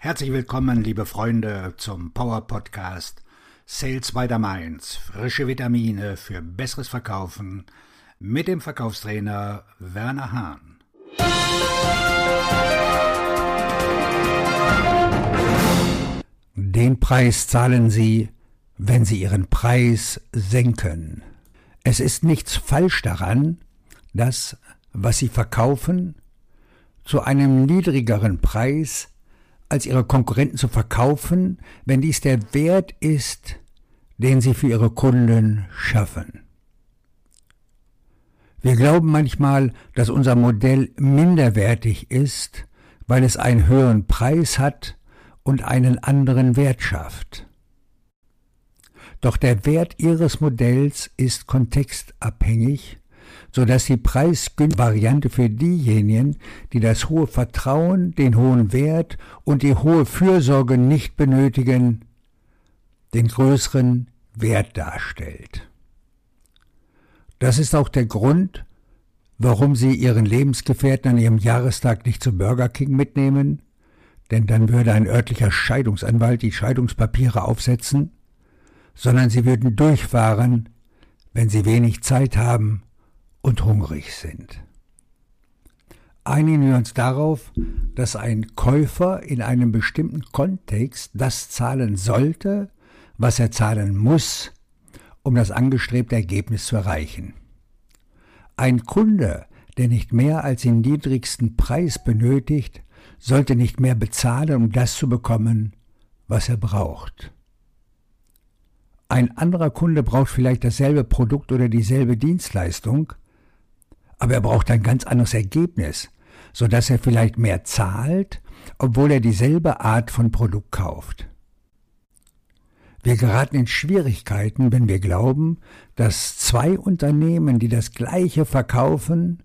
Herzlich willkommen, liebe Freunde, zum Power Podcast Sales by the Mainz. Frische Vitamine für besseres Verkaufen mit dem Verkaufstrainer Werner Hahn. Den Preis zahlen Sie, wenn Sie Ihren Preis senken. Es ist nichts falsch daran, das, was Sie verkaufen, zu einem niedrigeren Preis als ihre Konkurrenten zu verkaufen, wenn dies der Wert ist, den sie für ihre Kunden schaffen. Wir glauben manchmal, dass unser Modell minderwertig ist, weil es einen höheren Preis hat und einen anderen Wert schafft. Doch der Wert Ihres Modells ist kontextabhängig so dass die preisgünstige Variante für diejenigen, die das hohe Vertrauen, den hohen Wert und die hohe Fürsorge nicht benötigen, den größeren Wert darstellt. Das ist auch der Grund, warum Sie Ihren Lebensgefährten an Ihrem Jahrestag nicht zu Burger King mitnehmen, denn dann würde ein örtlicher Scheidungsanwalt die Scheidungspapiere aufsetzen, sondern Sie würden durchfahren, wenn Sie wenig Zeit haben und hungrig sind. Einigen wir uns darauf, dass ein Käufer in einem bestimmten Kontext das zahlen sollte, was er zahlen muss, um das angestrebte Ergebnis zu erreichen. Ein Kunde, der nicht mehr als den niedrigsten Preis benötigt, sollte nicht mehr bezahlen, um das zu bekommen, was er braucht. Ein anderer Kunde braucht vielleicht dasselbe Produkt oder dieselbe Dienstleistung, aber er braucht ein ganz anderes Ergebnis, so dass er vielleicht mehr zahlt, obwohl er dieselbe Art von Produkt kauft. Wir geraten in Schwierigkeiten, wenn wir glauben, dass zwei Unternehmen, die das gleiche verkaufen,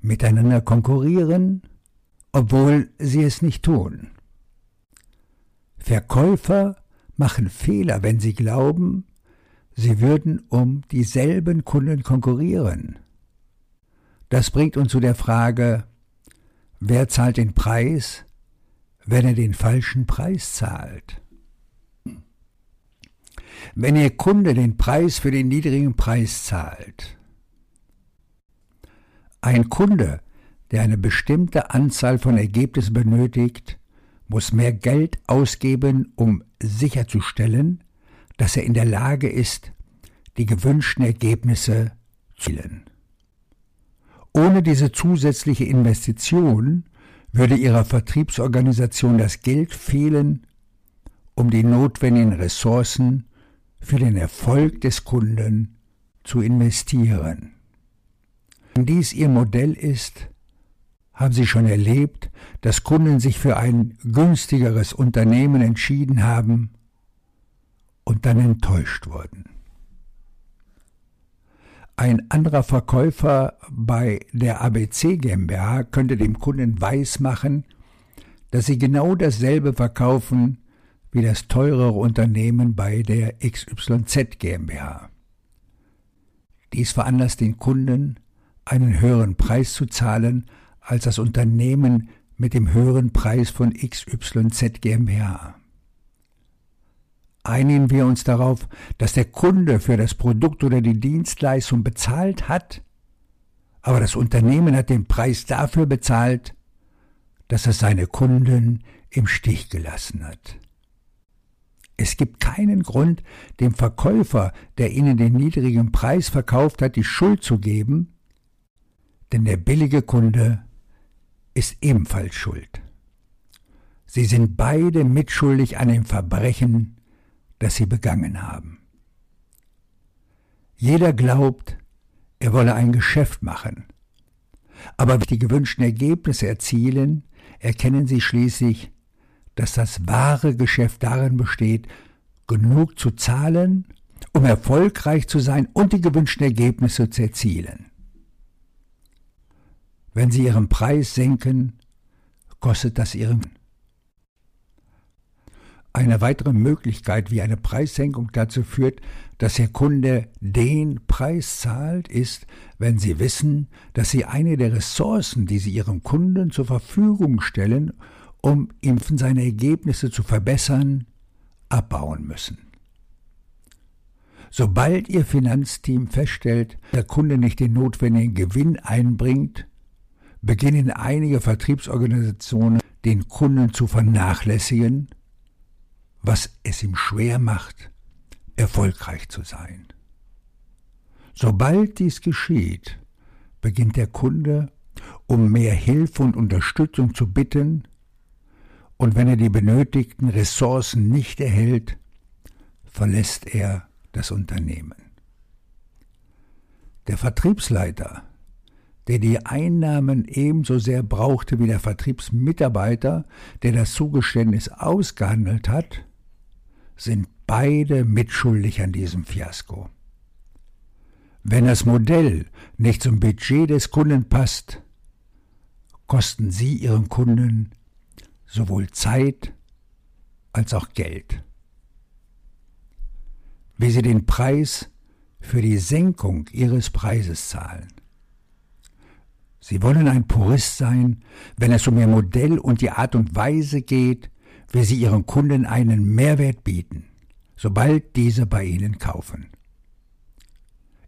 miteinander konkurrieren, obwohl sie es nicht tun. Verkäufer machen Fehler, wenn sie glauben, sie würden um dieselben Kunden konkurrieren. Das bringt uns zu der Frage, wer zahlt den Preis, wenn er den falschen Preis zahlt? Wenn Ihr Kunde den Preis für den niedrigen Preis zahlt, ein Kunde, der eine bestimmte Anzahl von Ergebnissen benötigt, muss mehr Geld ausgeben, um sicherzustellen, dass er in der Lage ist, die gewünschten Ergebnisse zu erzielen. Ohne diese zusätzliche Investition würde ihrer Vertriebsorganisation das Geld fehlen, um die notwendigen Ressourcen für den Erfolg des Kunden zu investieren. Wenn dies ihr Modell ist, haben Sie schon erlebt, dass Kunden sich für ein günstigeres Unternehmen entschieden haben und dann enttäuscht wurden. Ein anderer Verkäufer bei der ABC GmbH könnte dem Kunden weismachen, dass sie genau dasselbe verkaufen wie das teurere Unternehmen bei der XYZ GmbH. Dies veranlasst den Kunden, einen höheren Preis zu zahlen als das Unternehmen mit dem höheren Preis von XYZ GmbH einigen wir uns darauf, dass der Kunde für das Produkt oder die Dienstleistung bezahlt hat, aber das Unternehmen hat den Preis dafür bezahlt, dass es seine Kunden im Stich gelassen hat. Es gibt keinen Grund, dem Verkäufer, der ihnen den niedrigen Preis verkauft hat, die Schuld zu geben, denn der billige Kunde ist ebenfalls schuld. Sie sind beide mitschuldig an dem Verbrechen, das sie begangen haben. Jeder glaubt, er wolle ein Geschäft machen. Aber wenn die gewünschten Ergebnisse erzielen, erkennen sie schließlich, dass das wahre Geschäft darin besteht, genug zu zahlen, um erfolgreich zu sein und die gewünschten Ergebnisse zu erzielen. Wenn sie ihren Preis senken, kostet das ihren eine weitere Möglichkeit, wie eine Preissenkung dazu führt, dass der Kunde den Preis zahlt, ist, wenn Sie wissen, dass Sie eine der Ressourcen, die Sie Ihrem Kunden zur Verfügung stellen, um ihm seine Ergebnisse zu verbessern, abbauen müssen. Sobald Ihr Finanzteam feststellt, der Kunde nicht den notwendigen Gewinn einbringt, beginnen einige Vertriebsorganisationen den Kunden zu vernachlässigen, was es ihm schwer macht, erfolgreich zu sein. Sobald dies geschieht, beginnt der Kunde um mehr Hilfe und Unterstützung zu bitten, und wenn er die benötigten Ressourcen nicht erhält, verlässt er das Unternehmen. Der Vertriebsleiter, der die Einnahmen ebenso sehr brauchte wie der Vertriebsmitarbeiter, der das Zugeständnis ausgehandelt hat, sind beide mitschuldig an diesem Fiasko. Wenn das Modell nicht zum Budget des Kunden passt, kosten Sie Ihren Kunden sowohl Zeit als auch Geld. Wie Sie den Preis für die Senkung Ihres Preises zahlen. Sie wollen ein Purist sein, wenn es um Ihr Modell und die Art und Weise geht, wie Sie Ihren Kunden einen Mehrwert bieten, sobald diese bei Ihnen kaufen.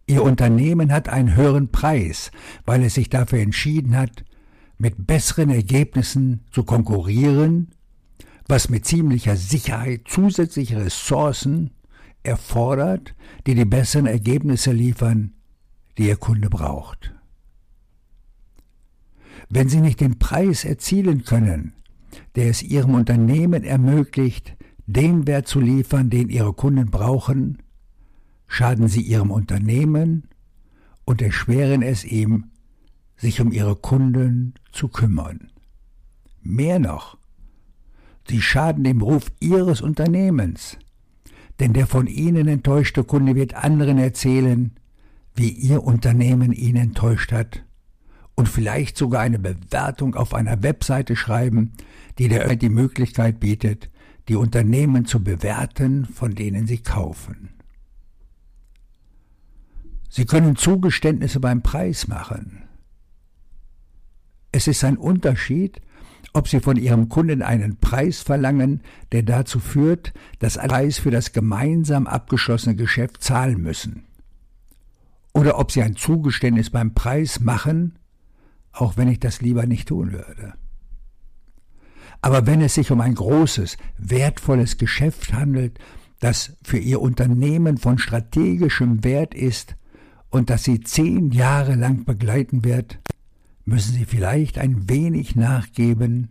Ihr Unternehmen hat einen höheren Preis, weil es sich dafür entschieden hat, mit besseren Ergebnissen zu konkurrieren, was mit ziemlicher Sicherheit zusätzliche Ressourcen erfordert, die die besseren Ergebnisse liefern, die Ihr Kunde braucht. Wenn Sie nicht den Preis erzielen können, der es Ihrem Unternehmen ermöglicht, den Wert zu liefern, den Ihre Kunden brauchen, schaden Sie Ihrem Unternehmen und erschweren es ihm, sich um ihre Kunden zu kümmern. Mehr noch, sie schaden dem Ruf ihres Unternehmens, denn der von ihnen enttäuschte Kunde wird anderen erzählen, wie ihr Unternehmen ihn enttäuscht hat und vielleicht sogar eine Bewertung auf einer Webseite schreiben, die der die Möglichkeit bietet, die Unternehmen zu bewerten, von denen sie kaufen. Sie können Zugeständnisse beim Preis machen. Es ist ein Unterschied, ob Sie von Ihrem Kunden einen Preis verlangen, der dazu führt, dass ein Preis für das gemeinsam abgeschlossene Geschäft zahlen müssen. Oder ob Sie ein Zugeständnis beim Preis machen, auch wenn ich das lieber nicht tun würde. Aber wenn es sich um ein großes, wertvolles Geschäft handelt, das für Ihr Unternehmen von strategischem Wert ist und das Sie zehn Jahre lang begleiten wird, müssen sie vielleicht ein wenig nachgeben,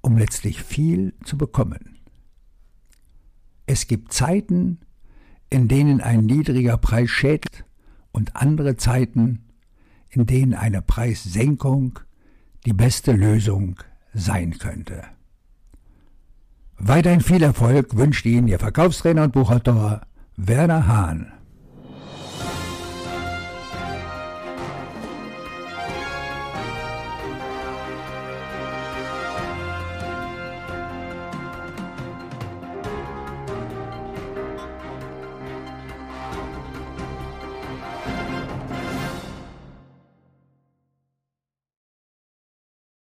um letztlich viel zu bekommen. Es gibt Zeiten, in denen ein niedriger Preis schädigt und andere Zeiten, in denen eine Preissenkung die beste Lösung sein könnte. Weiterhin viel Erfolg wünscht Ihnen Ihr Verkaufstrainer und Buchautor Werner Hahn.